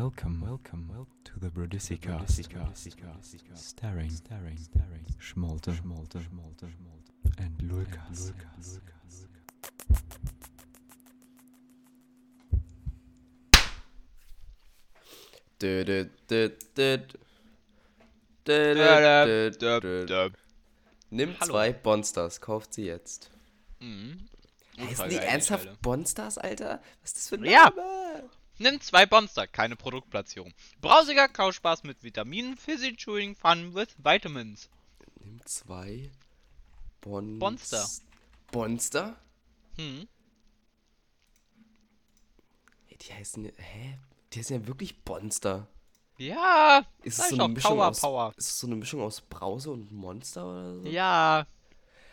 Welcome, welcome, welcome to the Brudisi cast. Staring, staring, staring. Schmolte, schmolte, schmolte, schmolte. And Lukas. Nimm Hallo. zwei Bonstars, kauft sie jetzt. Mhm. Heißen die ernsthaft. Bonstars, Alter? Was ist das für ein Ja. Nimm zwei Bonster, keine Produktplatzierung. Brausiger Kauspaß mit Vitaminen, Fizzy Chewing Fun with Vitamins. Nimm zwei Bon Bonster. Bonster? Hm. Die heißen, hä? Die heißen ja wirklich Bonster. Ja, Ist es so eine Mischung Power, aus, Power. ist es so eine Mischung aus Brause und Monster oder so? Ja,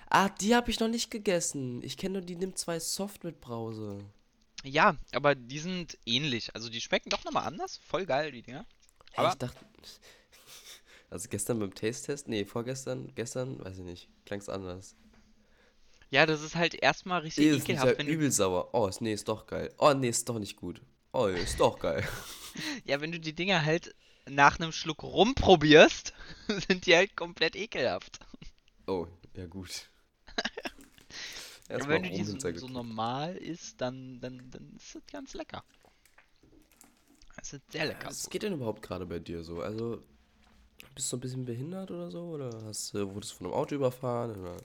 Ah, die habe ich noch nicht gegessen. Ich kenne nur die Nimm zwei Soft mit Brause. Ja, aber die sind ähnlich. Also die schmecken doch nochmal anders. Voll geil, die Dinger. Hey, Aber- ich dachte. Also gestern beim Taste-Test, nee, vorgestern, gestern, weiß ich nicht, klang's anders. Ja, das ist halt erstmal richtig Ey, das ist ja ekelhaft, wenn du, übel sauer. Oh, nee, ist doch geil. Oh, nee, ist doch nicht gut. Oh, ist doch geil. ja, wenn du die Dinger halt nach einem Schluck rumprobierst, sind die halt komplett ekelhaft. Oh, ja gut. Aber Erstmal wenn du die so, so normal isst, dann, dann, dann ist das ganz lecker. Das ist sehr lecker. Was geht denn überhaupt gerade bei dir so? Also, bist du ein bisschen behindert oder so? Oder hast, wurdest du von einem Auto überfahren? Oder?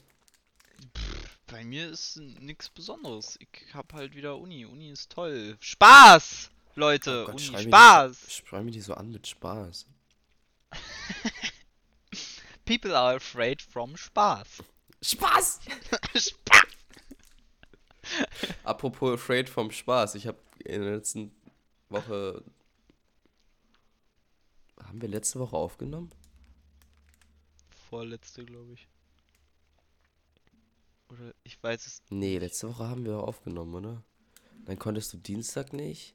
Bei mir ist nichts Besonderes. Ich hab halt wieder Uni. Uni ist toll. Spaß! Leute, Oh Gott, Uni, schrei Spaß! Nicht, schrei mich nicht so an mit Spaß. People are afraid from Spaß. Spaß! Spaß! Apropos afraid vom Spaß. Ich habe in der letzten Woche. Haben wir letzte Woche aufgenommen? Vorletzte, glaube ich. Oder ich weiß es. Nee, letzte Woche haben wir aufgenommen, oder? Dann konntest du Dienstag nicht.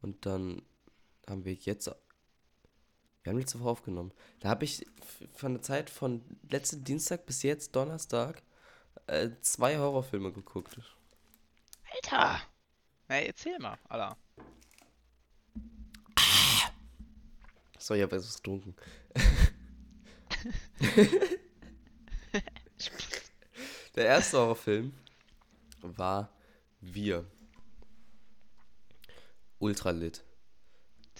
Und dann haben wir jetzt. Wir haben letzte Woche aufgenommen. Da habe ich von der Zeit von letzten Dienstag bis jetzt Donnerstag äh, zwei Horrorfilme geguckt. Alter! Na, erzähl mal, Alter. So, ich habe etwas getrunken. Der erste Horrorfilm war Wir. Ultralit.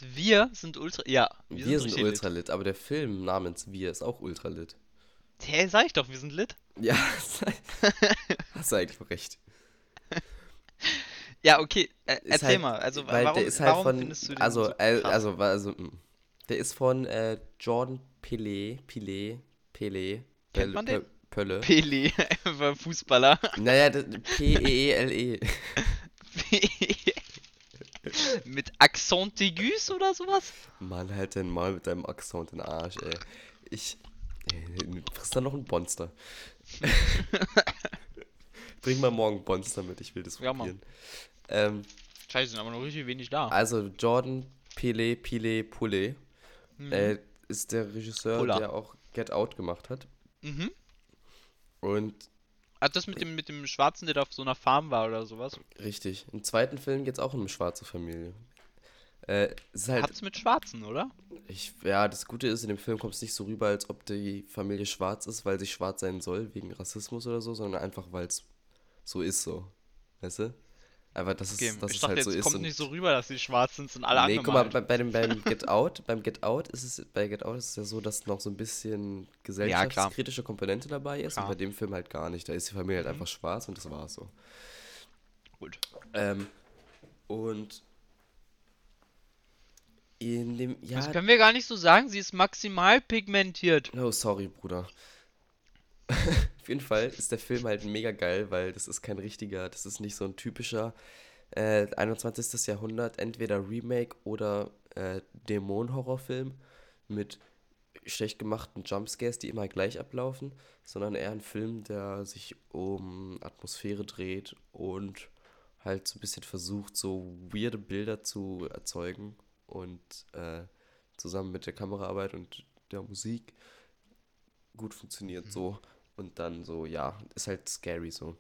Wir sind ultra. Ja, Wir, wir, sind, lit. Ultralit, aber der Film namens Wir ist auch Ultralit. Hä, sag ich doch, wir sind lit. Ja, hast du eigentlich recht. Ja, okay, äh, erzähl halt- mal. Also, weil warum, der ist halt warum von, findest du den also, so äh, krass? also, also, mm. der ist von äh, Jordan Pelé, Pelé, Pelé, Kennt man den? Pölle. Pele, einfach Fußballer. naja, P-E-E-L-E. Mit Accent aigus oder sowas? Mann, halt den mal mit deinem Akzent in den Arsch, ey. Ich. Ey, frisst da noch ein Bonster. Bring mal morgen Bonster mit, ich will das Ja, Mann. Ähm, Scheiße, sind aber noch richtig wenig da. also, Jordan Pele, Pile, Pule äh, ist der Regisseur, Puller. der auch Get Out gemacht hat. Mhm. Und Hat das mit dem, mit dem Schwarzen, der da auf so einer Farm war oder sowas? richtig, im zweiten Film geht es auch um eine schwarze Familie. Äh, es halt, Hat's mit Schwarzen, oder? ich, ja, das Gute ist, in dem Film kommt es nicht so rüber, als ob die Familie schwarz ist, weil sie schwarz sein soll, wegen Rassismus oder so, sondern einfach, weil es so ist, so. Weißt du? Einfach, dass Okay, es, dass ich es halt jetzt so ist. kommt nicht so rüber, dass die schwarz sind, sind alle nee, guck mal, angemalt. bei, bei dem beim Get Out, beim Get Out ist es, bei Get Out ist es ja so, dass noch so ein bisschen gesellschaftskritische Komponente dabei ist Klar. und bei dem Film halt gar nicht. Da ist die Familie halt Mhm. einfach schwarz und das war's so. Gut. Ähm, und in dem, ja, Das können wir gar nicht so sagen, sie ist maximal pigmentiert. oh, sorry, Bruder. Auf jeden Fall ist der Film halt mega geil, weil das ist kein richtiger, das ist nicht so ein typischer äh, 21. Jahrhundert, entweder Remake oder äh, Dämon-Horrorfilm mit schlecht gemachten Jumpscares, die immer gleich ablaufen, sondern eher ein Film, der sich um Atmosphäre dreht und halt so ein bisschen versucht, so weirde Bilder zu erzeugen und äh, zusammen mit der Kameraarbeit und der Musik gut funktioniert so und dann so, ja, ist halt scary so.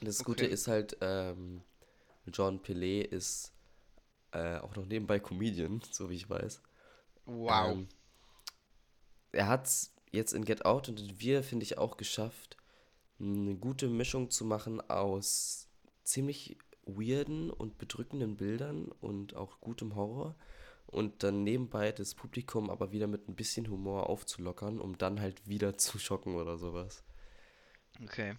Das Gute Okay. ist halt, ähm, John Pelé ist äh, auch noch nebenbei Comedian, so wie ich weiß. Wow. Ähm, er hat es jetzt in Get Out und in Wir, finde ich, auch geschafft, eine gute Mischung zu machen aus ziemlich weirden und bedrückenden Bildern und auch gutem Horror und dann nebenbei das Publikum aber wieder mit ein bisschen Humor aufzulockern, um dann halt wieder zu schocken oder sowas. Okay.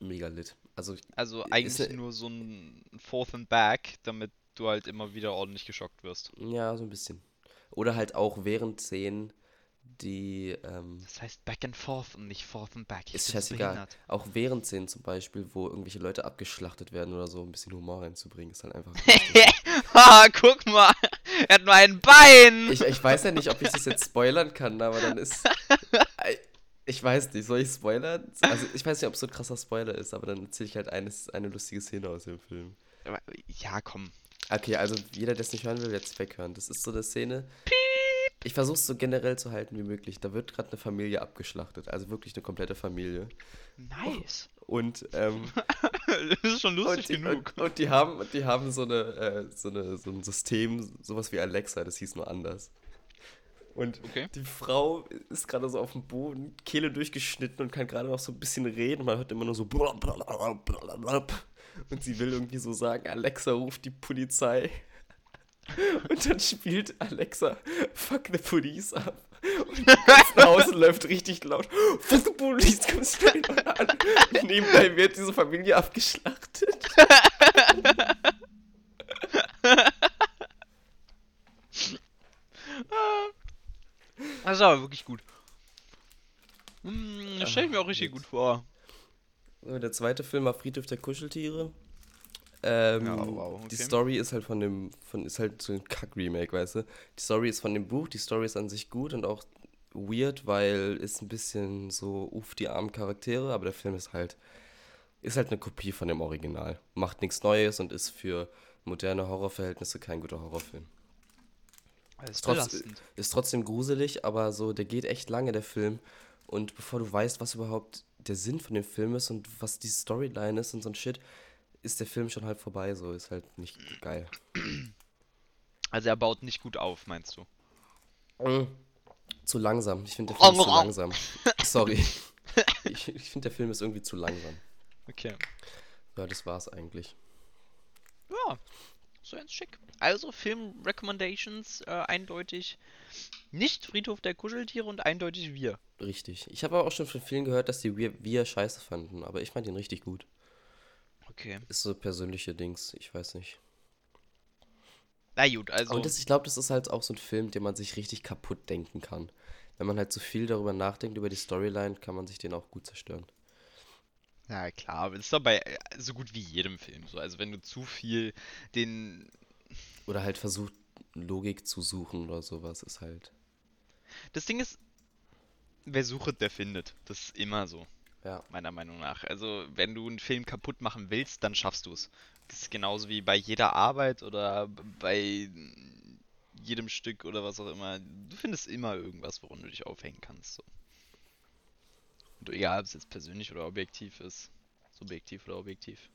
Mega lit. Also Also eigentlich ne- nur so ein Forth and Back, damit du halt immer wieder ordentlich geschockt wirst. ja, so ein bisschen. Oder halt auch während Szenen, die ähm, Das heißt Back and Forth und nicht Forth and Back. Ich Ist scheißegal. Auch während Szenen zum Beispiel, wo irgendwelche Leute abgeschlachtet werden oder so, ein bisschen Humor reinzubringen, ist halt einfach. ah, guck mal. Er hat nur ein Bein. ich, ich weiß ja nicht, ob ich das jetzt spoilern kann, aber dann ist. Ich weiß nicht, soll ich spoilern? Also, ich weiß nicht, ob es so ein krasser Spoiler ist, aber dann erzähle ich halt eines, eine lustige Szene aus dem Film. Ja, komm. Okay, also jeder, der es nicht hören will, jetzt weghören. Das ist so eine Szene. Ich versuche es so generell zu halten wie möglich. Da wird gerade eine Familie abgeschlachtet, also wirklich eine komplette Familie. Nice. Und ähm, das ist schon lustig und, die, genug. Und, und die haben, die haben so, eine, äh, so, eine, so ein System, sowas wie Alexa, das hieß nur anders. Und Okay. die Frau ist gerade so auf dem Boden, Kehle durchgeschnitten und kann gerade noch so ein bisschen reden. Man hört immer nur so. Und sie will irgendwie so sagen: Alexa ruft die Polizei. Und dann spielt Alexa Fuck the Police ab. Und ganzen Haus läuft richtig laut Fuck the Police on an. Und nebenbei wird diese Familie abgeschlachtet. Das ist aber wirklich gut. Hm, das stelle ich mir auch richtig gut vor. So, der zweite Film war Friedhof der Kuscheltiere. Ähm, Ja, wow, Die okay. Story ist halt von dem, von, ist halt so ein Kack-Remake, weißt du? Die Story ist von dem Buch, die Story ist an sich gut und auch weird, weil ist ein bisschen so, uff, die armen Charaktere, aber der Film ist halt, ist halt eine Kopie von dem Original. Macht nichts Neues und ist für moderne Horrorverhältnisse kein guter Horrorfilm. Ist Trotz-. Ist trotzdem gruselig, aber so, der geht echt lange, der Film. Und bevor du weißt, was überhaupt der Sinn von dem Film ist und was die Storyline ist und so ein Shit, ist der Film schon halb vorbei, so ist halt nicht geil. Also er baut nicht gut auf, meinst du? Mm. Zu langsam. Ich finde der Film ist zu Oh, oh. langsam. Sorry. Ich, ich finde der Film ist irgendwie zu langsam. Okay. Ja, das war's eigentlich. Ja, so ganz schick. Also Film-Recommendations äh, eindeutig nicht Friedhof der Kuscheltiere und eindeutig wir. Richtig. Ich habe aber auch schon von vielen gehört, dass die wir, wir scheiße fanden, aber ich fand ihn richtig gut. Okay. Ist so persönliche Dings, ich weiß nicht. Na gut, also Und das, ich glaube, das ist halt auch so ein Film, den man sich richtig kaputt denken kann. Wenn man halt zu viel darüber nachdenkt, über die Storyline, kann man sich den auch gut zerstören. Ja, klar, aber das ist doch bei äh, so gut wie jedem Film so. Also, wenn du zu viel den. Oder halt versucht, Logik zu suchen oder sowas, ist halt. Das Ding ist, wer sucht, der findet. Das ist immer so, Ja. meiner Meinung nach. Also, wenn du einen Film kaputt machen willst, dann schaffst du es. Das ist genauso wie bei jeder Arbeit oder bei jedem Stück oder was auch immer. Du findest immer irgendwas, woran du dich aufhängen kannst. So. Und egal, ob es jetzt persönlich oder objektiv ist. Subjektiv oder objektiv.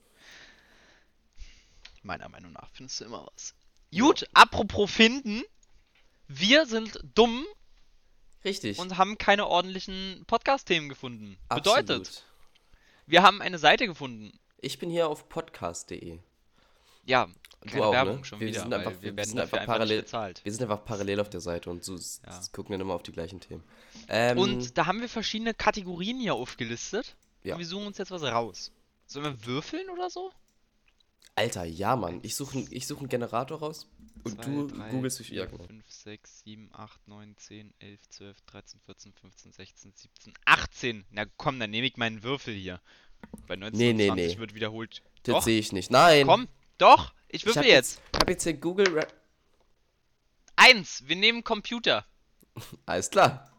Meiner Meinung nach findest du immer was. Gut, apropos finden. Wir sind dumm Richtig. und haben keine ordentlichen Podcast-Themen gefunden. Bedeutet, Absolut. wir haben eine Seite gefunden. Ich bin hier auf podcast.de. Ja, Du keine auch, Werbung ne? schon Wir wieder, sind einfach- wir wir werden sind einfach einfach parallel- bezahlt. Wir sind einfach parallel auf der Seite und so Ja. gucken dann immer auf die gleichen Themen. Ähm, Und da haben wir verschiedene Kategorien hier aufgelistet. Ja. Und wir suchen uns jetzt was raus. Sollen wir würfeln oder so? Alter, ja, Mann. Ich suche ich such einen Generator raus und Zwei, du drei, googelst durch genau. 5, 6, 7, 8, 9, 10, 11, 12, 13, 14, 15, 16, 17, 18. Na komm, dann nehme ich meinen Würfel hier. Bei 19 Nee, nee, 20 nee. wird wiederholt. Das sehe ich nicht. Nein. komm, doch, ich ich würfel hab jetzt. Ich habe jetzt hier Google. Ra Eins, wir nehmen Computer. Alles klar.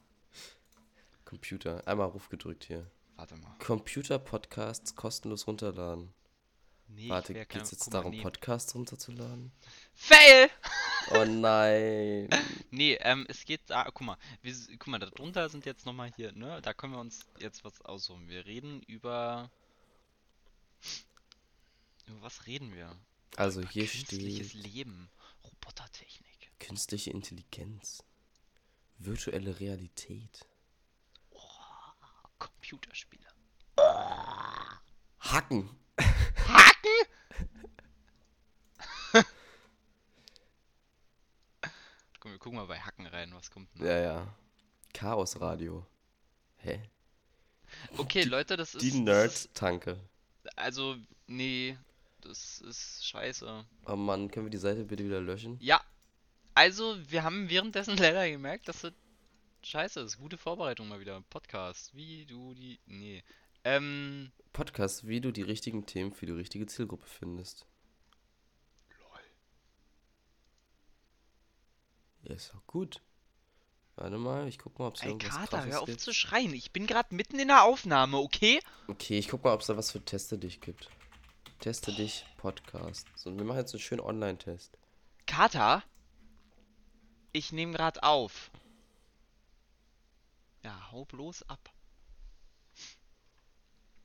Computer. Einmal Ruf gedrückt hier. Warte mal. Computer-Podcasts kostenlos runterladen. Nee, Warte, geht es jetzt darum, nee. Podcasts runterzuladen? Fail! Oh nein. Nee, ähm, es geht da, guck mal, wir, guck mal, da drunter sind jetzt nochmal hier, ne, da können wir uns jetzt was aussuchen. Wir reden über, über was reden wir? Also Über hier künstliches steht. Leben. Robotertechnik. Künstliche Intelligenz. Virtuelle Realität. Computerspiele. Hacken. wir gucken mal bei Hacken rein, was kommt denn? Ja, ja. Chaosradio. Hä? Okay, Leute, das ist. Die Nerd-Tanke. Also, nee, das ist scheiße. Oh Mann, können wir die Seite bitte wieder löschen? Ja, also, wir haben währenddessen leider gemerkt, dass das scheiße ist. Gute Vorbereitung mal wieder. Podcast. Wie du die. Nee. Ähm. Podcast, wie du die richtigen Themen für die richtige Zielgruppe findest. Ja, ist auch gut. Warte mal, ich guck mal, ob es Ey, irgendwas Kater, krasses hör auf gibt. zu schreien. Ich bin gerade mitten in der Aufnahme, okay? Okay, ich guck mal, ob es da was für Teste dich gibt. Teste dich Podcast. So, wir machen jetzt einen schönen Online-Test. Kater? Ich nehme gerade auf. Ja, hau bloß ab.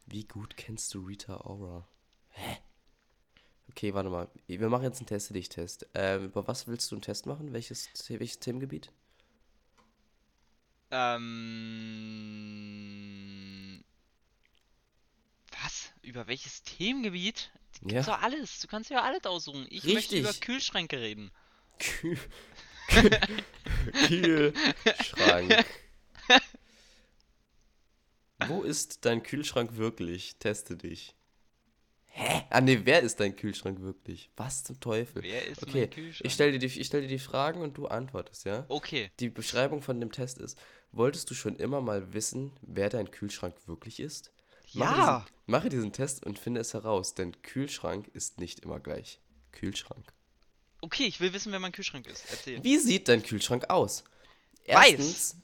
Wie gut kennst du Rita Ora? Hä? Okay, warte mal. Wir machen jetzt einen Teste dich Test. Ähm, über was willst du einen Test machen? Welches, welches Themengebiet? Ähm. Was? Über welches Themengebiet? Ja. Gibt's doch alles. Du kannst ja alles aussuchen. Ich möchte Richtig. über Kühlschränke reden. Kühl. Kühlschrank. Wo ist dein Kühlschrank wirklich? Teste dich. Hä? Ah ne, wer ist dein Kühlschrank wirklich? Was zum Teufel? Wer ist Okay, mein Kühlschrank? ich stelle dir, die- ich stell dir die Fragen und du antwortest, ja? Okay. Die Beschreibung von dem Test ist, wolltest du schon immer mal wissen, wer dein Kühlschrank wirklich ist? Mache Ja. Diesen, mache diesen Test und finde es heraus, denn Kühlschrank ist nicht immer gleich. Kühlschrank. Okay, ich will wissen, wer mein Kühlschrank ist. Erzähl. Wie sieht dein Kühlschrank aus? Weiß. Erstens,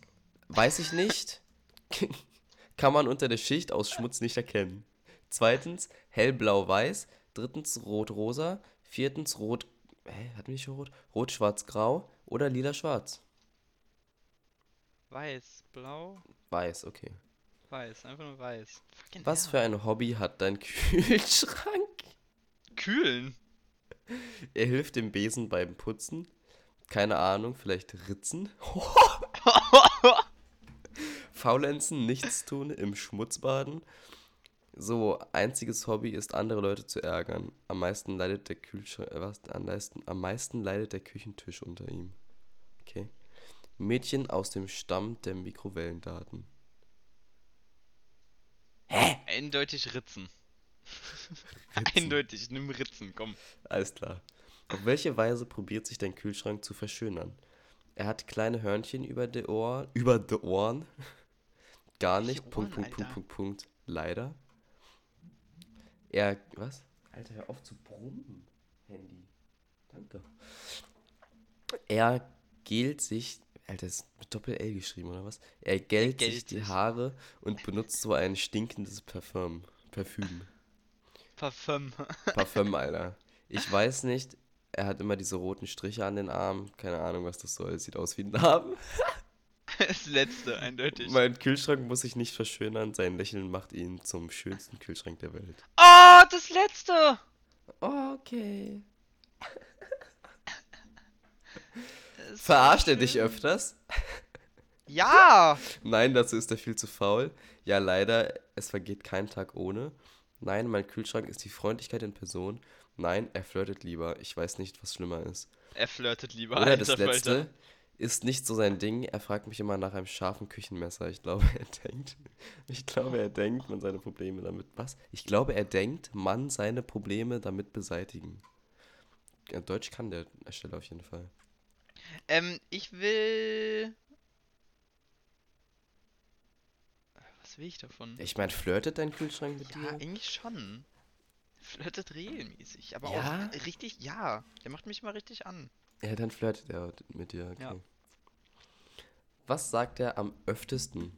weiß ich nicht. Kann man unter der Schicht aus Schmutz nicht erkennen. Zweitens, hellblau-weiß. Drittens, rot-rosa. Viertens, rot. Hä, hatten wir schon rot? Rot-schwarz-grau oder lila-schwarz? Weiß, blau, Weiß, okay. weiß. Einfach nur weiß. Fucking Was hell. für ein Hobby hat dein Kühlschrank? Kühlen. Er hilft dem Besen beim Putzen. Keine Ahnung, vielleicht Ritzen. Faulenzen, nichts tun, im Schmutz baden. So, einziges Hobby ist, andere Leute zu ärgern. Am meisten leidet der Kühlschrank, äh, was? Am meisten, am meisten leidet der Küchentisch unter ihm. Okay. Mädchen aus dem Stamm der Mikrowellendaten. Eindeutig Ritzen. Eindeutig, nimm Ritzen, komm. Alles klar. Auf welche Weise probiert sich dein Kühlschrank zu verschönern? Er hat kleine Hörnchen über die Ohren, über die Ohren. Gar nicht. Punkt, Ohren, Punkt, Punkt, Alter? Punkt, Punkt. Leider. Er, was? Alter, hör auf zu brummen, Handy. Danke. Er gelt sich, Alter, ist mit Doppel-L geschrieben, oder was? Er gelt, sich gelt die sich. Haare und benutzt so ein stinkendes Parfüm. Parfüm. Parfüm. Parfüm, Alter. Ich weiß nicht, er hat immer diese roten Striche an den Armen. Keine Ahnung, was das soll. Sieht aus wie ein Narben. Das letzte, eindeutig. Mein Kühlschrank muss sich nicht verschönern. Sein Lächeln macht ihn zum schönsten Kühlschrank der Welt. Oh, das letzte! Okay. Das Verarscht er dich öfters? Ja! Nein, dazu ist er viel zu faul. Ja, leider, es vergeht kein Tag ohne. Nein, mein Kühlschrank ist die Freundlichkeit in Person. Nein, er flirtet lieber. Ich weiß nicht, was schlimmer ist. Er flirtet lieber. Oder das alter letzte Falter. Ist nicht so sein Ding. Er fragt mich immer nach einem scharfen Küchenmesser. Ich glaube, er denkt, ich glaube, er denkt, man seine Probleme damit. Was? Ich glaube, er denkt, man seine Probleme damit beseitigen. Ja, Deutsch kann der Ersteller auf jeden Fall. Ähm, ich will. Was will ich davon? Ich meine, flirtet dein Kühlschrank mit Ja, dir? eigentlich schon. Flirtet regelmäßig, aber Ja? auch richtig, ja. Der macht mich mal richtig an. Ja, dann flirtet er mit dir. Okay. Ja. Was sagt er am öftesten?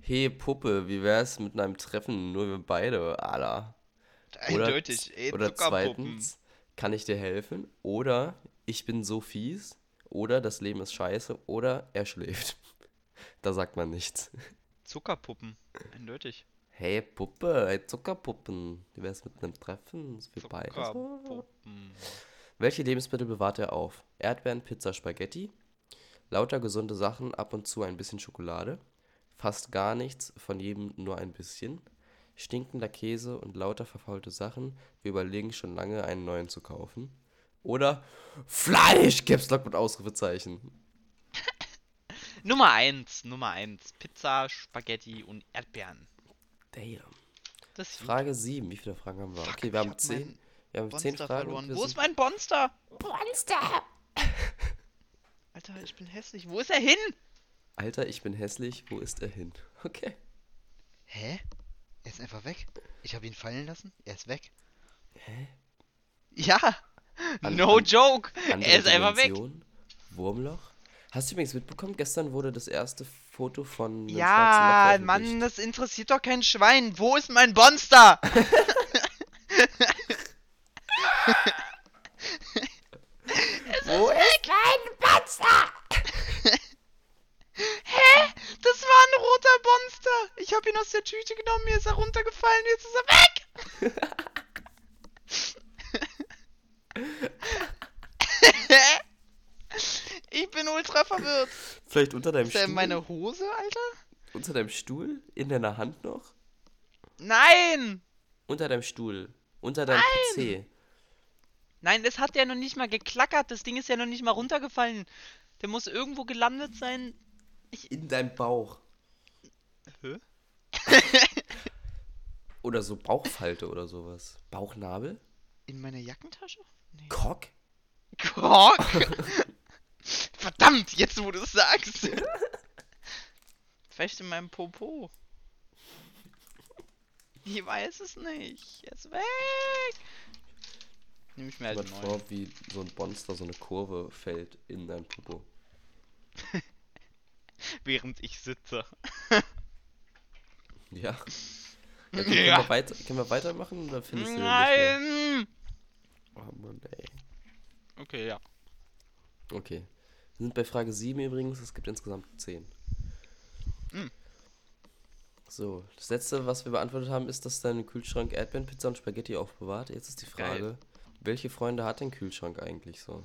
Hey Puppe, wie wär's mit einem Treffen? Nur wir beide, Alter. Oder, Eindeutig, ey, oder zweitens, kann ich dir helfen? Oder ich bin so fies. Oder das Leben ist scheiße. Oder er schläft. Da sagt man nichts. Zuckerpuppen, eindeutig. Hey Puppe, hey Zuckerpuppen. Wie wär's mit einem Treffen? Wir beide? Zuckerpuppen. Welche Lebensmittel bewahrt er auf? Erdbeeren, Pizza, Spaghetti. Lauter gesunde Sachen, ab und zu ein bisschen Schokolade. Fast gar nichts, von jedem nur ein bisschen. Stinkender Käse und lauter verfaulte Sachen. Wir überlegen schon lange, einen neuen zu kaufen. Oder Fleisch, Caps Lock mit Ausrufezeichen. Nummer 1, Nummer 1. Pizza, Spaghetti und Erdbeeren. Damn. Das Frage 7. Wie viele Fragen haben wir? Fuck, okay, wir haben hab 10. Wir haben 10 Bonster Fragen. verloren. Wo ist mein Bonster? Alter, ich bin hässlich. Wo ist er hin? Alter, ich bin hässlich. Wo ist er hin? Okay. Hä? Er ist einfach weg. Ich habe ihn fallen lassen. Er ist weg. Ja. An- no an- joke. Er ist einfach weg. Dimension. Wurmloch. Hast du übrigens mitbekommen, gestern wurde das erste Foto von Ja. Mann, das interessiert doch kein Schwein. Wo ist mein Bonster? Wo ist mein Panzer? Hä? Das war ein roter Bonster. Ich habe ihn aus der Tüte genommen, mir ist er runtergefallen, jetzt ist er weg. Ich bin ultra verwirrt. Vielleicht unter deinem Ist Stuhl? in meine Hose, Alter? Unter deinem Stuhl? In deiner Hand noch? Nein! Unter deinem Stuhl. Unter deinem PC. Nein, das hat ja noch nicht mal geklackert. Das Ding ist ja noch nicht mal runtergefallen. Der muss irgendwo gelandet sein. In deinem Bauch. Hä? Oder so Bauchfalte oder sowas. Bauchnabel? In meiner Jackentasche? Nee. Cock? Kork! Verdammt, jetzt wo du es sagst. Vielleicht in meinem Popo. Ich weiß es nicht. Ist weg. Nehme ich mir Stell halt neuen. vor, wie so ein Monster so eine Kurve fällt in dein Popo. Während ich sitze. Ja. ja können, Ja. wir weiter, können wir weitermachen oder findest du? Nein! Oh Mann, ey. Okay, ja. Okay. Wir sind bei Frage 7 übrigens, es gibt insgesamt 10. Hm. So, das letzte, was wir beantwortet haben, ist, dass dein Kühlschrank Erdbeerenpizza und Spaghetti aufbewahrt. Jetzt ist die Frage, Geil. Welche Freunde hat dein Kühlschrank eigentlich so?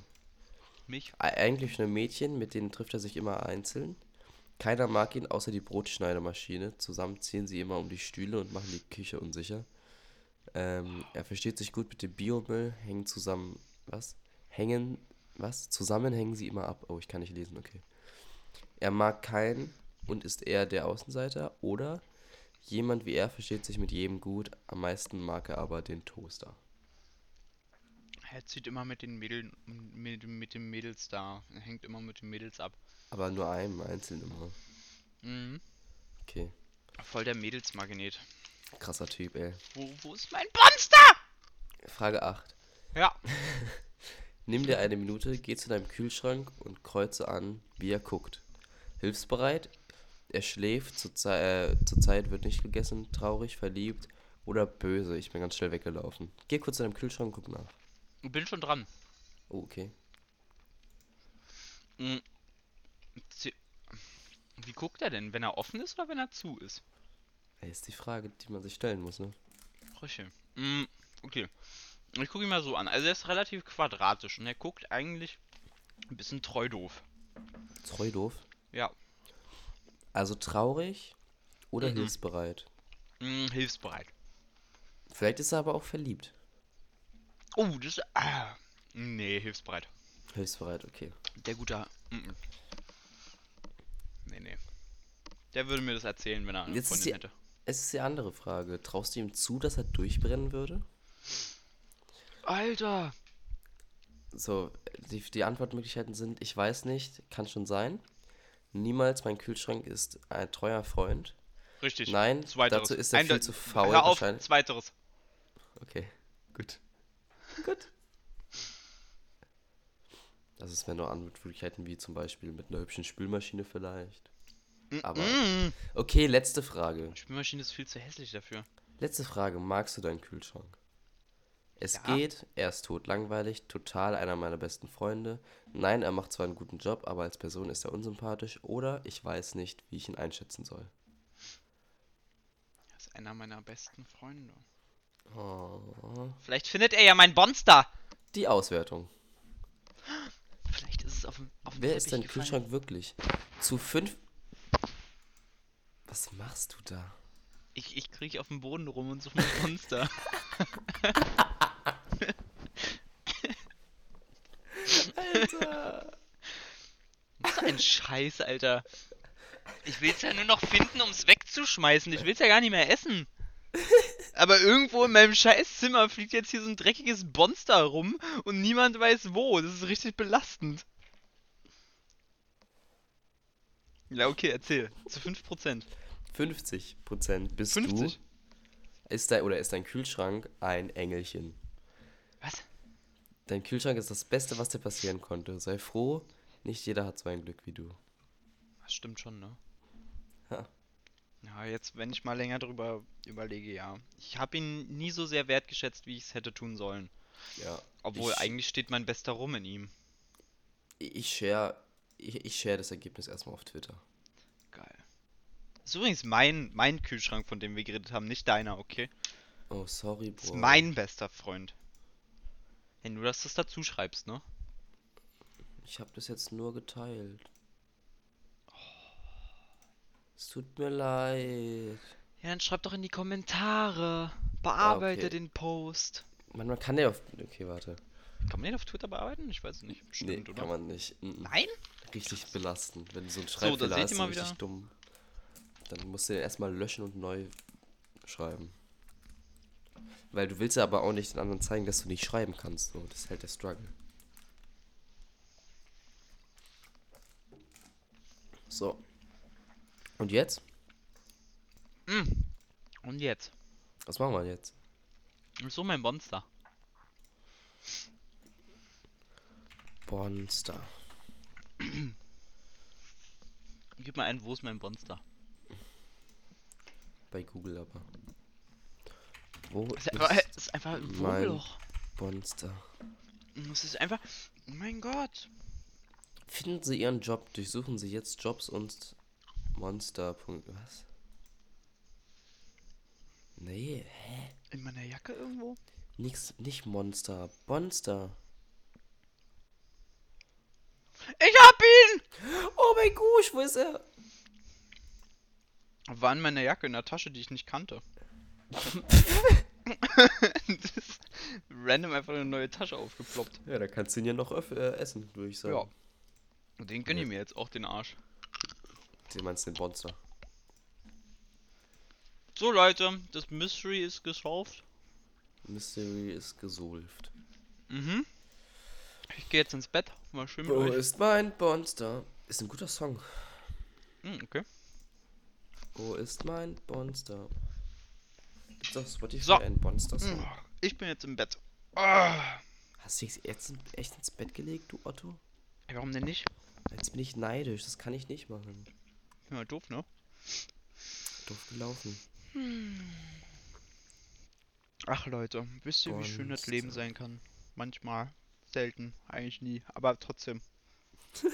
Mich. E- Eigentlich nur Mädchen, mit denen trifft er sich immer einzeln. Keiner mag ihn außer die Brotschneidemaschine. Zusammen ziehen sie immer um die Stühle und machen die Küche unsicher. Ähm, er versteht sich gut mit dem Biomüll, hängen zusammen. Was? Hängen. Was? Zusammen hängen sie immer ab. Oh, ich kann nicht lesen, okay. Er mag keinen und ist eher der Außenseiter. Oder jemand wie er versteht sich mit jedem gut. Am meisten mag er aber den Toaster. Er zieht immer mit den Mädeln, mit, mit den Mädels da. Er hängt immer mit den Mädels ab. Aber nur einem einzeln immer. Mhm. Okay. Voll der Mädelsmagnet. Krasser Typ, ey. Wo, wo ist mein Monster? Frage 8. Ja. Nimm dir eine Minute, geh zu deinem Kühlschrank und kreuze an, wie er guckt. Hilfsbereit, er schläft, zur, Zei- äh, zur Zeit wird nicht gegessen, traurig, verliebt oder böse. Ich bin ganz schnell weggelaufen. Geh kurz zu deinem Kühlschrank und guck nach. Bin schon dran. Oh, okay. Zi- Wie guckt er denn? Wenn er offen ist oder wenn er zu ist? Ey, ist die Frage, die man sich stellen muss, ne? Richtig. Mm, okay. Ich gucke ihn mal so an. Also er ist relativ quadratisch und er guckt eigentlich ein bisschen treu doof. Treu doof. Ja. Also traurig oder Mhm. hilfsbereit. Mm, hilfsbereit. Vielleicht ist er aber auch verliebt. Oh, das ist. Ah. Nee, hilfsbereit. Hilfsbereit, okay. Der gute. Mm -mm. Nee, nee. Der würde mir das erzählen, wenn er eine Jetzt Freundin die- hätte. Es ist die andere Frage. Traust du ihm zu, dass er durchbrennen würde? Alter! So, die, die Antwortmöglichkeiten sind, ich weiß nicht, kann schon sein. Niemals, mein Kühlschrank ist ein treuer Freund. Richtig. Nein, Zweiteres. dazu ist er viel Einde- zu faul Hör auf, zweiteres. Okay, gut. Gut. Das ist, wenn nur Antwortmöglichkeiten wie zum Beispiel mit einer hübschen Spülmaschine vielleicht. Aber, okay, letzte Frage. Die Spülmaschine ist viel zu hässlich dafür. Letzte Frage, magst du deinen Kühlschrank? Es Ja. geht, er ist tot langweilig, total einer meiner besten Freunde. Nein, er macht zwar einen guten Job, aber als Person ist er unsympathisch. Oder ich weiß nicht, wie ich ihn einschätzen soll. Das ist einer meiner besten Freunde. Oh. Vielleicht findet er ja mein Monster. Die Auswertung. auf dem, auf dem Wer ist dein Teppich gefallen. Kühlschrank wirklich? Zu fünf. Was machst du da? Ich, ich krieg auf dem Boden rum und suche mein Monster. Alter! Was ein Scheiß, Alter. Ich will's ja nur noch finden, um's wegzuschmeißen. Ich will's ja gar nicht mehr essen. Aber irgendwo in meinem Scheißzimmer fliegt jetzt hier so ein dreckiges Monster rum und niemand weiß wo. Das ist richtig belastend. Ja, okay, erzähl. Zu 5%. 50 Prozent bist 50? du. Ist dein, oder ist dein Kühlschrank ein Engelchen? Was? Dein Kühlschrank ist das Beste, was dir passieren konnte. Sei froh, nicht jeder hat so ein Glück wie du. Das stimmt schon, ne? Ja, jetzt, wenn ich mal länger drüber überlege, ja. Ich habe ihn nie so sehr wertgeschätzt, wie ich es hätte tun sollen. Ja. Obwohl, ich, eigentlich steht mein bester Rum in ihm. Ich share, ich, ich share das Ergebnis erstmal auf Twitter. Geil. Das ist übrigens mein, mein Kühlschrank, von dem wir geredet haben, nicht deiner, okay? Oh, sorry, Das ist Bro. mein bester Freund. Wenn du das, das dazu schreibst, ne? Ich habe das jetzt nur geteilt. Es tut mir leid. Ja, dann schreib doch in die Kommentare. Bearbeite okay. den Post. Man, man kann ja auf. Okay, warte. Kann man den auf Twitter bearbeiten? Ich weiß es nicht. Bestimmt, nee, oder? kann man nicht. Mm. Nein? Richtig belastend. Wenn du so einen da Schreibfehler seht hast, ist richtig dumm. Dann musst du den erstmal löschen und neu schreiben. Weil du willst ja aber auch nicht den anderen zeigen, dass du nicht schreiben kannst. So, das ist halt der Struggle. So. Und jetzt? Mm. Und jetzt? Was machen wir jetzt? So mein Monster. Monster. Gib mal ein, wo ist mein Monster? Bei Google aber. Wo Es ist einfach, es ist einfach ein Wurmloch. Monster? Es ist einfach. Mein Gott. Finden Sie Ihren Job, durchsuchen Sie jetzt Jobs und Monster. Was? Nee, hä? In meiner Jacke irgendwo? Nix, nicht Monster. Monster. Ich hab ihn! Oh mein Gott, wo ist er? War in meiner Jacke in der Tasche, die ich nicht kannte. das ist random einfach eine neue Tasche aufgeploppt. Ja, da kannst du ihn ja noch öff- äh, essen, würde ich sagen. Ja. Den gönn ich mir jetzt auch den Arsch. Du meinst den Monster. So Leute, das Mystery ist gesolved. Mystery ist gesolved. Mhm. Ich gehe jetzt ins Bett. Mal schön Wo ist mein Monster? Ist ein guter Song. Hm, okay. Wo ist mein Monster? Gibt's auf Spotify So. einen Monster-Song? Ich bin jetzt im Bett. Ah. Hast du dich jetzt echt ins Bett gelegt, du Otto? Warum denn nicht? Jetzt bin ich neidisch, das kann ich nicht machen. Ja, doof, ne? Doof gelaufen. Ach Leute, wisst ihr, wie schön das Leben sein kann? Manchmal, selten, eigentlich nie, aber trotzdem.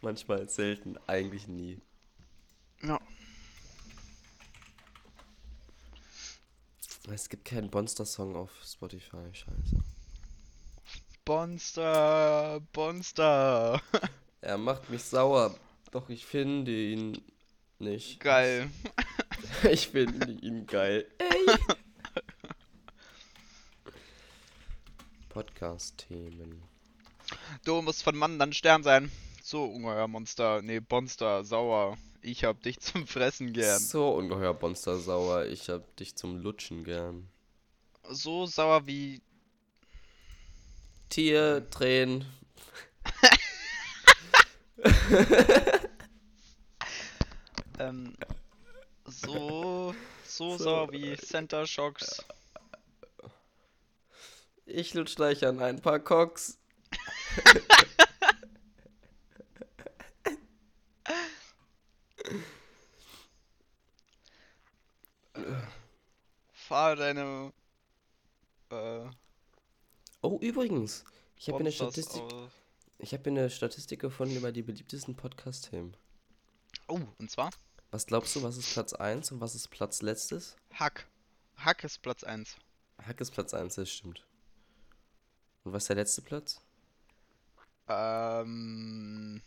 Manchmal selten, eigentlich nie. Ja. Es gibt keinen Monster-Song auf Spotify, scheiße. Bonster, Bonster. Er macht mich sauer, doch ich finde ihn nicht. Geil. Ich finde ihn geil. Ey. Podcast-Themen. Du musst von Mann dann Stern sein. So, ungeheuer Monster. Nee, Bonster, sauer. Ich hab dich zum Fressen gern. So ungeheuer Monster sauer, ich hab dich zum Lutschen gern. So sauer wie. Tier, Tränen. Ähm. So. So, So, sauer wie Center Shocks. Ich lutsch gleich an ein paar Cocks. Fahr deine. Äh. Oh, übrigens. Ich habe eine Statistik. aus- Ich habe eine Statistik gefunden über die beliebtesten Podcast-Themen. Oh, und zwar? Was glaubst du, was ist Platz 1 und was ist Platz letztes? Hack. Hack ist Platz 1. Hack ist Platz 1, das stimmt. Und was ist der letzte Platz? Ähm.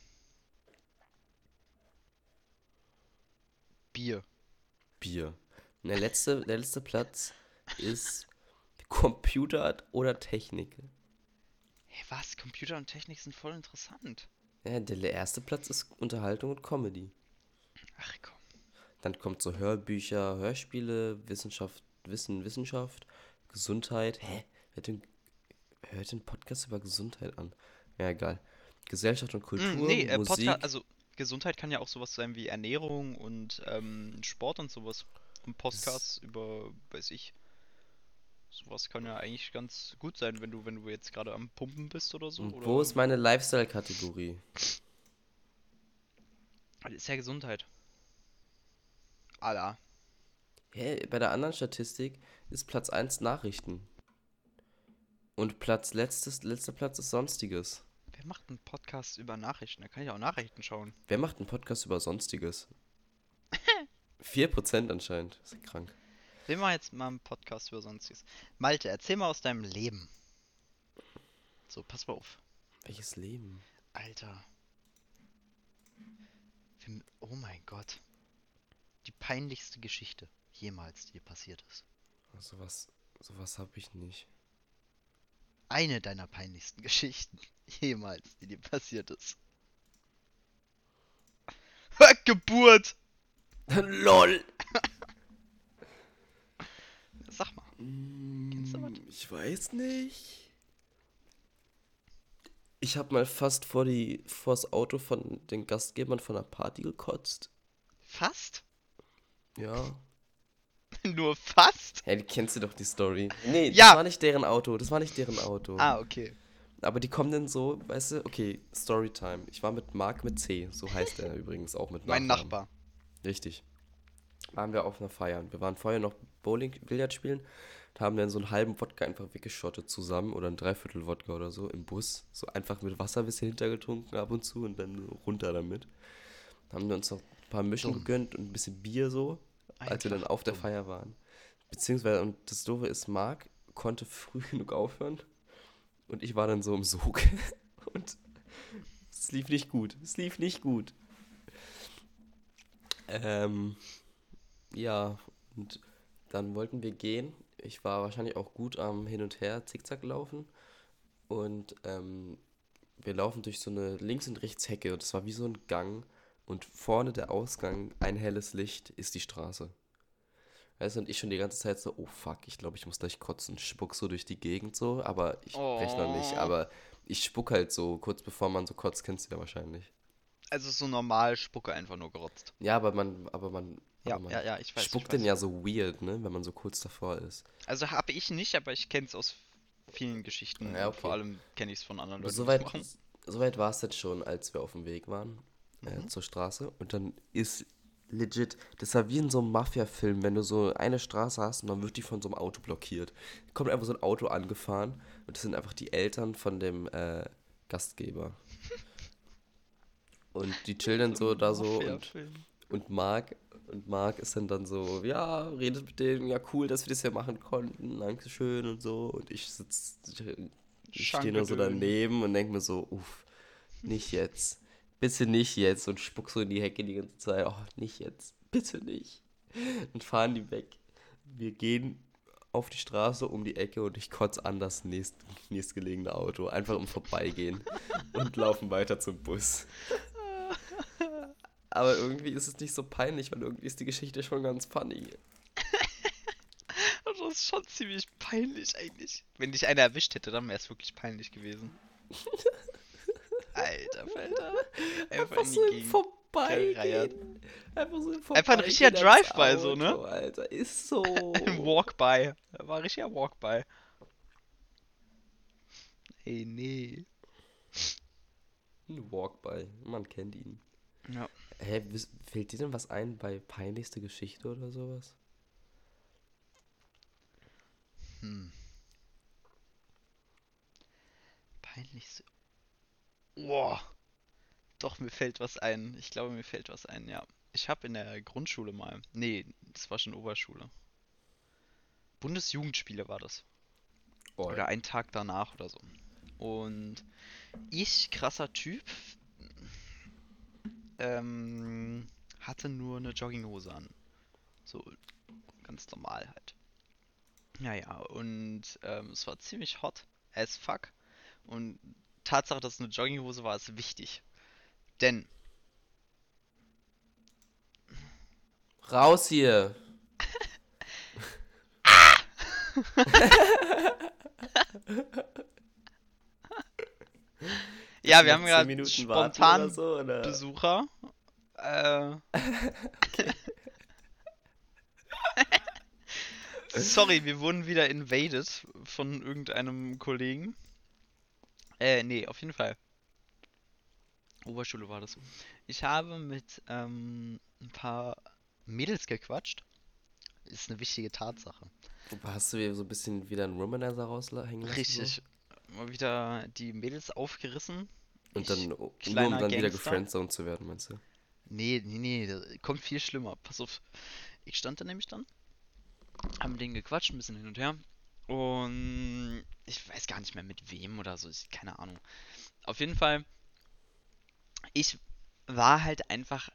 Bier. Bier. Und der letzte, der letzte Platz ist Computer oder Technik. Hey, was? Computer und Technik sind voll interessant. Ja, der erste Platz ist Unterhaltung und Comedy. Ach komm. Dann kommt so Hörbücher, Hörspiele, Wissenschaft, Wissen, Wissenschaft, Gesundheit. Hä? Wer denn, hört den Podcast über Gesundheit an? Ja, egal. Gesellschaft und Kultur, Mm, nee, äh, Musik. Podcast, also Gesundheit kann ja auch sowas sein wie Ernährung und ähm, Sport und sowas. Und Podcasts über, weiß ich. Sowas kann ja eigentlich ganz gut sein, wenn du, wenn du jetzt gerade am Pumpen bist oder so. und oder wo ist meine Lifestyle-Kategorie? Das ist ja Gesundheit. Alla. Hä, bei der anderen Statistik ist Platz 1 Nachrichten. Und Platz letztes, letzter Platz ist Sonstiges. Wer macht einen Podcast über Nachrichten? Da kann ich auch Nachrichten schauen. Wer macht einen Podcast über Sonstiges? 4% anscheinend. ist ja krank. Wir machen jetzt mal einen Podcast über Sonstiges. Malte, erzähl mal aus deinem Leben. So, pass mal auf. Welches Leben? Alter. Oh mein Gott. Die peinlichste Geschichte jemals, die dir passiert ist. Sowas, sowas habe ich nicht. Eine deiner peinlichsten Geschichten jemals, die dir passiert ist. Geburt! LOL! Kennst du was? Mm, Ich weiß nicht. Ich habe mal fast vor die vors Auto von den Gastgebern von der Party gekotzt. Fast? Ja. Nur fast? Hey, die kennst du doch die Story. Nee, Ja. das war nicht deren Auto. Das war nicht deren Auto. Ah, okay. Aber die kommen dann so, weißt du, okay, Storytime. Ich war mit Marc mit C, so heißt er übrigens auch mit Mein Nachnamen. Nachbar. Richtig. Waren wir auf einer Feier. Und Wir waren vorher noch Bowling, Billard spielen und haben dann so einen halben Wodka einfach weggeschottet zusammen oder ein Dreiviertel Wodka oder so im Bus. So einfach mit Wasser ein bisschen hintergetrunken ab und zu und dann runter damit. Haben wir uns noch ein paar Mischen Dumm. gegönnt und ein bisschen Bier so, als wir dann Einfach auf der dumm. Feier waren. Beziehungsweise, und das Doofe ist, Marc konnte früh genug aufhören und ich war dann so im Sog. Und es lief nicht gut. Es lief nicht gut. Ähm, ja, und dann wollten wir gehen. Ich war wahrscheinlich auch gut am Hin und Her Zickzack laufen. Und ähm, wir laufen durch so eine Links- und Rechtshecke. Und es war wie so ein Gang. Und vorne der Ausgang, ein helles Licht, ist die Straße. Weißt du, und ich schon die ganze Zeit so, oh fuck, ich glaube, ich muss gleich kotzen. Spuck so durch die Gegend so, aber ich brech noch nicht. Oh. Aber ich spuck halt so, kurz bevor man so kotzt, kennst du ja wahrscheinlich. Also so normal Spucke einfach nur gerotzt. Ja, aber man, aber man, Ja, aber man ja, ja, ich weiß. spuckt ich denn weiß. ja so weird, ne, wenn man so kurz davor ist. Also habe ich nicht, aber ich kenne es aus vielen Geschichten. Ja, und Vor okay. allem kenne ich es von anderen Leuten. soweit, soweit war es jetzt schon, als wir auf dem Weg waren äh, Mhm. zur Straße. Und dann ist legit, das war wie in so einem Mafia-Film, wenn du so eine Straße hast und dann wird die von so einem Auto blockiert. Kommt einfach so ein Auto angefahren und das sind einfach die Eltern von dem äh, Gastgeber. Und die chillen dann so da so und, und Marc und Marc ist dann dann so, ja, redet mit denen, ja cool, dass wir das ja machen konnten, Dankeschön und so. Und ich sitz, ich stehe nur so daneben und denke mir so, uff, nicht jetzt. Bitte nicht jetzt. Und spuck so in die Hecke die ganze Zeit. Oh, nicht jetzt. Bitte nicht. Und fahren die weg. Wir gehen auf die Straße um die Ecke und ich kotze an das nächst, nächstgelegene Auto. Einfach im Vorbeigehen. und laufen weiter zum Bus. Aber irgendwie ist es nicht so peinlich, weil irgendwie ist die Geschichte schon ganz funny. Also Das ist schon ziemlich peinlich eigentlich. Wenn dich einer erwischt hätte, dann wäre es wirklich peinlich gewesen. Alter Falter. Einfach in die so im Vorbeigehen. Einfach so im Einfach ein richtiger Vorbeigehen Drive-by so, ne? Alter, ist so. Ein Walk-by. Da war richtiger Walk-by. Ey, nee. Ein Walk-by, man kennt ihn. Ja. Hä, fällt dir denn was ein bei peinlichste Geschichte oder sowas? Hm. Peinlichste. Boah. Doch, mir fällt was ein. Ich glaube, mir fällt was ein, ja. Ich habe in der Grundschule mal. Nee, das war schon Oberschule. Bundesjugendspiele war das. Oh, Oder einen Tag danach oder so. Und ich, krasser Typ, ähm, hatte nur eine Jogginghose an. So ganz normal halt. Naja, und ähm, es war ziemlich hot as fuck. Und Tatsache, dass es eine Jogginghose war, ist wichtig. Denn Raus hier. Ja, wir haben gerade 10 Minuten spontan oder so, oder? Besucher. Äh. Sorry, wir wurden wieder invaded von irgendeinem Kollegen. Äh, nee, auf jeden Fall. Oberschule war das. Ich habe mit ähm, ein paar Mädels gequatscht. Ist eine wichtige Tatsache. Hast du hier so ein bisschen wieder einen Womanizer raushängen lassen? Richtig. Mal wieder die Mädels aufgerissen. Und Ich, dann, nur um dann wieder Gangster. gefriendzoned zu werden, meinst du? Nee, nee, nee, da kommt viel schlimmer. Pass auf. Ich stand da nämlich dann, haben mit denen gequatscht, ein bisschen hin und her. Und ich weiß gar nicht mehr mit wem oder so, ich, keine Ahnung. Auf jeden Fall, ich war halt einfach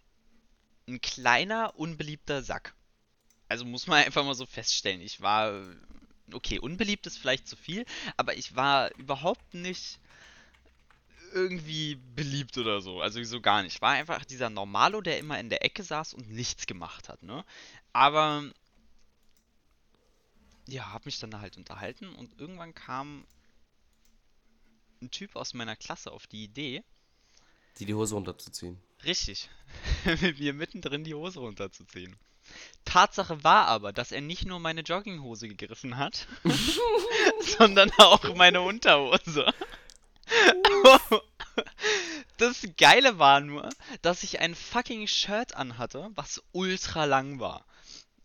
ein kleiner, unbeliebter Sack. Also muss man einfach mal so feststellen. Ich war, okay, unbeliebt ist vielleicht zu viel, aber ich war überhaupt nicht irgendwie beliebt oder so. Also so gar nicht. War einfach dieser Normalo, der immer in der Ecke saß und nichts gemacht hat, ne? Aber ja, hab mich dann halt unterhalten und irgendwann kam ein Typ aus meiner Klasse auf die Idee, Die die Hose runterzuziehen. richtig, mit mir mittendrin die Hose runterzuziehen. Tatsache war aber, dass er nicht nur meine Jogginghose gegriffen hat, sondern auch meine Unterhose. Das Geile war nur, dass ich ein fucking Shirt anhatte, was ultra lang war.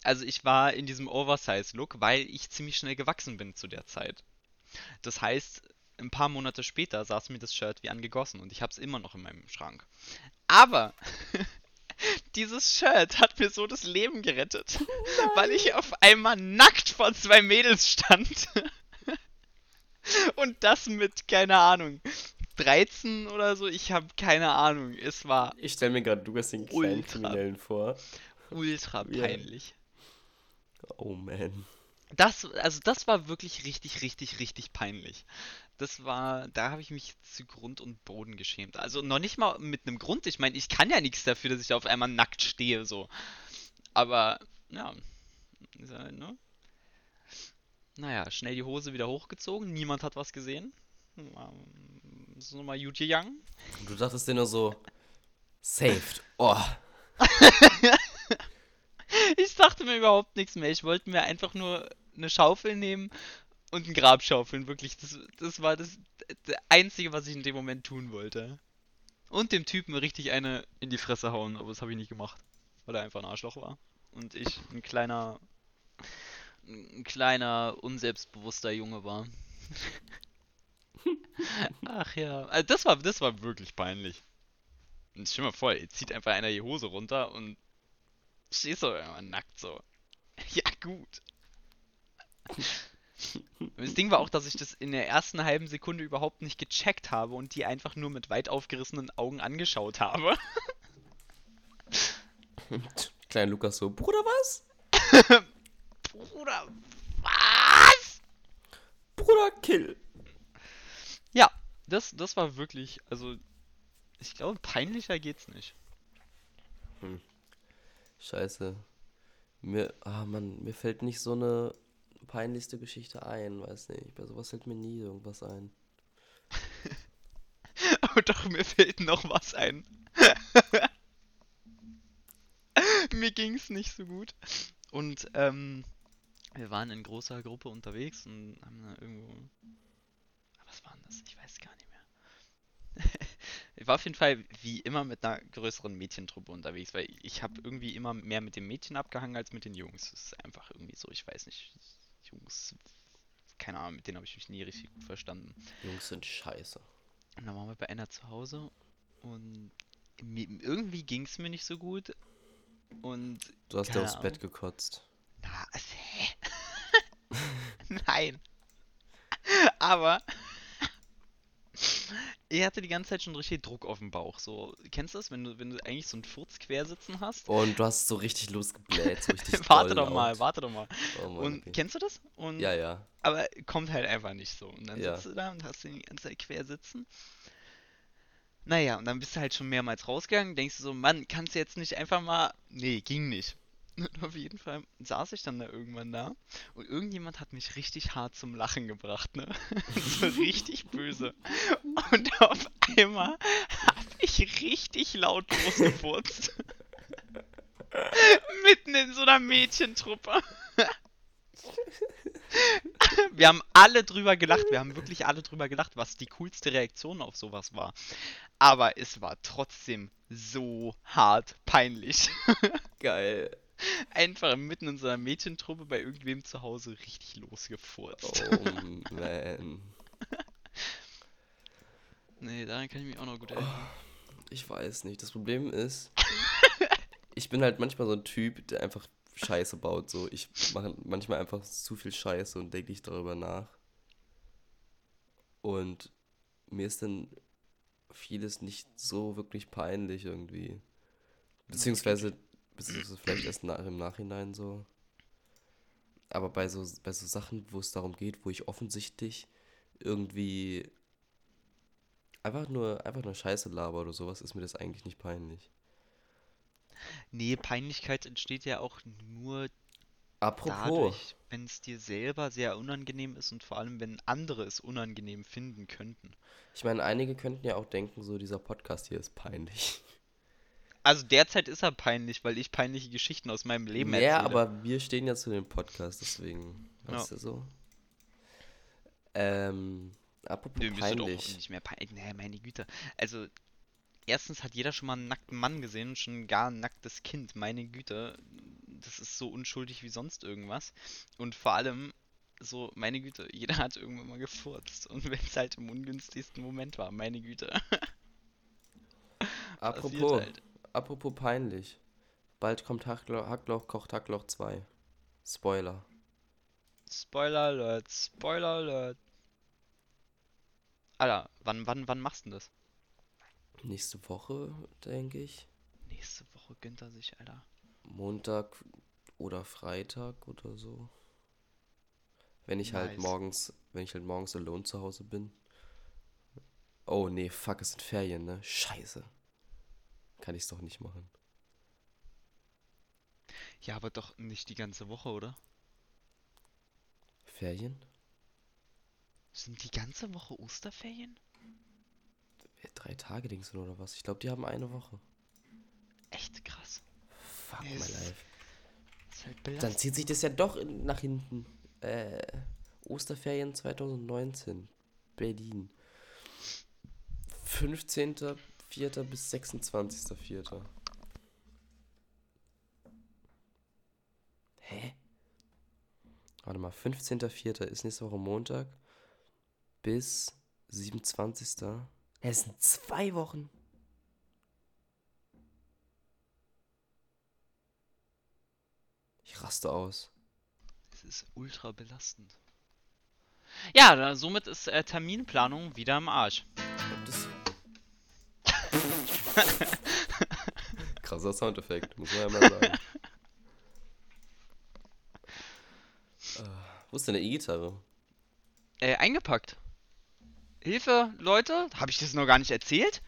Also ich war in diesem Oversize-Look, weil ich ziemlich schnell gewachsen bin zu der Zeit. Das heißt, ein paar Monate später saß mir das Shirt wie angegossen und ich habe es immer noch in meinem Schrank. Aber dieses Shirt hat mir so das Leben gerettet, weil ich auf einmal nackt vor zwei Mädels stand. Und das mit, keine Ahnung, 13 oder so, ich habe keine Ahnung. Es war Ich stelle mir gerade, du hast den kleinen Ultra. Kriminellen vor. ultra Ja. peinlich. Oh man. Das, also das war wirklich richtig, richtig, richtig peinlich. Das war, da habe ich mich zu Grund und Boden geschämt. Also noch nicht mal mit einem Grund. Ich meine, ich kann ja nichts dafür, dass ich auf einmal nackt stehe, so. Aber, ja, ist halt, ne? Naja, schnell die Hose wieder hochgezogen. Niemand hat was gesehen. Ähm, Ist nochmal gegangen. Und du dachtest dir nur so, saved. Oh. Ich dachte mir überhaupt nichts mehr. Ich wollte mir einfach nur eine Schaufel nehmen und ein Grab schaufeln. Wirklich, das, das war das, das Einzige, was ich in dem Moment tun wollte. Und dem Typen richtig eine in die Fresse hauen, aber das habe ich nicht gemacht. Weil er einfach ein Arschloch war. Und ich ein kleiner, ein kleiner, unselbstbewusster Junge war. Ach ja, also das war, das war wirklich peinlich. Und stell dir mal vor, ihr zieht einfach einer die Hose runter und stehst immer nackt so. Ja, gut. Das Ding war auch, dass ich das in der ersten halben Sekunde überhaupt nicht gecheckt habe und die einfach nur mit weit aufgerissenen Augen angeschaut habe. Und kleiner Lukas so, Bruder, was? Bruder, was? Bruder, kill. Ja, das, das war wirklich, also, ich glaube, peinlicher geht's nicht. Scheiße. Mir, ah Mann, mir fällt nicht so eine peinlichste Geschichte ein, weiß nicht. Bei sowas fällt mir nie irgendwas ein. Aber doch, mir fällt noch was ein. mir ging's nicht so gut. Und ähm, wir waren in großer Gruppe unterwegs und haben da irgendwo. Was war denn das? Ich weiß gar nicht mehr. ich war auf jeden Fall wie immer mit einer größeren Mädchentruppe unterwegs, weil ich habe irgendwie immer mehr mit den Mädchen abgehangen als mit den Jungs. Das ist einfach irgendwie so, ich weiß nicht. Jungs, keine Ahnung, mit denen habe ich mich nie richtig gut verstanden. Jungs sind scheiße. Und dann waren wir bei einer zu Hause und irgendwie ging es mir nicht so gut. Und Du hast ja aufs. Bett gekotzt. na, hä? Nein. Aber ich hatte die ganze Zeit schon richtig Druck auf dem Bauch. So, kennst du das, wenn du, wenn du eigentlich so einen Furz quersitzen hast? Und du hast so richtig losgebläht, so richtig warte doch mal, laut. warte doch mal. Oh Mann, Und okay. kennst du das? Und, Ja, ja. Aber kommt halt einfach nicht so. Und dann Ja. sitzt du da und hast den die ganze Zeit quer sitzen. Naja, und dann bist du halt schon mehrmals rausgegangen, denkst du so, Mann, kannst du jetzt nicht einfach mal. Nee, ging nicht. Und auf jeden Fall saß ich dann da irgendwann da und irgendjemand hat mich richtig hart zum Lachen gebracht, ne? so richtig böse. Und auf einmal hab ich richtig laut losgefurzt. Mitten in so einer Mädchentruppe. Wir haben alle drüber gelacht, wir haben wirklich alle drüber gelacht, was die coolste Reaktion auf sowas war. Aber es war trotzdem so hart peinlich. Geil. Einfach mitten in so einer Mädchentruppe bei irgendwem zu Hause richtig losgefurzt. Oh man. Nee, daran kann ich mich auch noch gut erinnern. Ich weiß nicht. Das Problem ist, ich bin halt manchmal so ein Typ, der einfach Scheiße baut. So, ich mache manchmal einfach zu viel Scheiße und denke nicht darüber nach. Und mir ist dann vieles nicht so wirklich peinlich irgendwie. Beziehungsweise, beziehungsweise vielleicht erst nach, im Nachhinein so. Aber bei so, bei so Sachen, wo es darum geht, wo ich offensichtlich irgendwie einfach nur, einfach nur Scheiße laber oder sowas, ist mir das eigentlich nicht peinlich. Nee, Peinlichkeit entsteht ja auch nur Apropos, wenn es dir selber sehr unangenehm ist und vor allem, wenn andere es unangenehm finden könnten. ich meine, einige könnten ja auch denken, so dieser Podcast hier ist peinlich. Also derzeit ist er peinlich, weil ich peinliche Geschichten aus meinem Leben Ja, erzähle. aber wir stehen ja zu dem Podcast, deswegen, Ja. weißt du so. Ähm, apropos Nö, das auch peinlich. nicht mehr peinlich. Nee, meine Güte. Also, erstens hat jeder schon mal einen nackten Mann gesehen und schon gar ein nacktes Kind. Meine Güte. Das ist so unschuldig wie sonst irgendwas. Und vor allem, so, meine Güte, jeder hat irgendwann mal gefurzt. Und wenn es halt im ungünstigsten Moment war, meine Güte. Apropos, halt. Apropos peinlich. Bald kommt Hacklau Hacklauch kocht Hackloch 2. Spoiler. Spoiler Alert, Spoiler Alert. Alter, wann, wann, wann machst du denn das? Nächste Woche, denke ich. Nächste Woche gönnt er sich, Alter. Montag oder Freitag oder so. Wenn ich halt Nice. morgens, wenn ich halt morgens alone zu Hause bin. Oh nee, fuck, es sind Ferien, ne? Scheiße. Kann ich's doch nicht machen. Ja, aber doch nicht die ganze Woche, oder? Ferien? Sind die ganze Woche Osterferien? Ja, Drei Tage Dings oder was? Ich glaube, die haben eine Woche. Echt krass. Fuck Ja, my es- life. halt Dann zieht sich das ja doch in, nach hinten. Äh, Osterferien 2019. Berlin. 15.04. bis 26.04. Hä? Warte mal, 15.04. ist nächste Woche Montag. Bis 27. Hä, Es sind zwei Wochen. Ich raste aus. Es ist ultra belastend. Ja, somit ist äh, Terminplanung wieder im Arsch. Das Krasser Soundeffekt, muss man ja mal sagen. äh, wo ist denn der E-Gitarre? Äh, eingepackt. Hilfe, Leute, habe ich das noch gar nicht erzählt?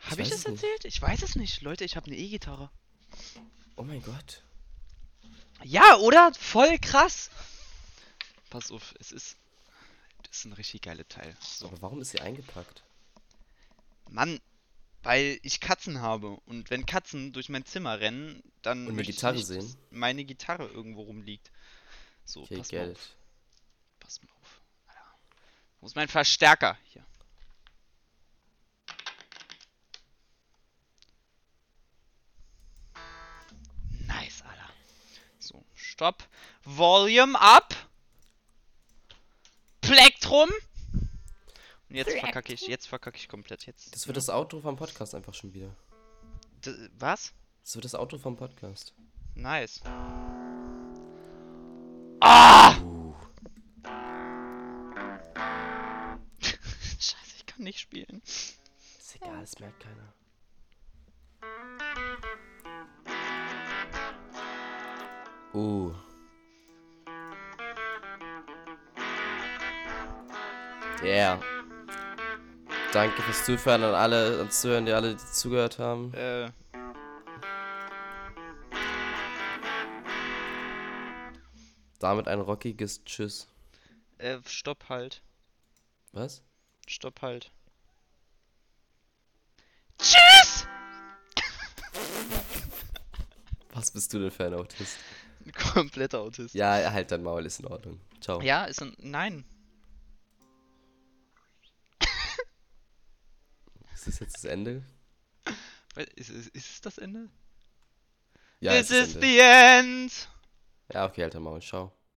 Habe ich weiß das es nicht. erzählt? Ich weiß es nicht. Leute, ich habe eine E-Gitarre. Oh mein Gott. Ja, oder? Voll krass. Pass auf, es ist. Das ist ein richtig geiles Teil. So. Aber warum ist sie eingepackt? Mann, weil ich Katzen habe. Und wenn Katzen durch mein Zimmer rennen, dann. Und möchte ich Gitarre nicht, sehen? dass meine Gitarre irgendwo rumliegt. So, Okay, pass mal Geld. auf. Pass mal auf. Alter. Wo ist mein Verstärker? Hier. Nice, Alter. So, stopp. Volume up. Plektrum. Und jetzt verkacke ich, jetzt verkacke ich komplett. Jetzt. Das wird das Outro vom Podcast einfach schon wieder. D was? Das wird das Outro vom Podcast. Nice. Ah! Uh. Scheiße, ich kann nicht nicht spielen. Ist egal, es merkt keiner. Uh. Yeah. Danke fürs Zuhören an alle, ans Zuhören, die alle zugehört haben. Äh, Damit ein rockiges Tschüss. äh, stopp halt. Was? Stopp halt. Tschüss! Was bist du denn für ein Autist? Ein kompletter Autist. Ja, halt dein Maul, ist in Ordnung. Ciao. Ja, ist ein. Nein. Ist das jetzt das Ende? Ist, ist, ist es das Ende? Ja, This is Ende. the end! Ja, okay, dein Maul. Ciao.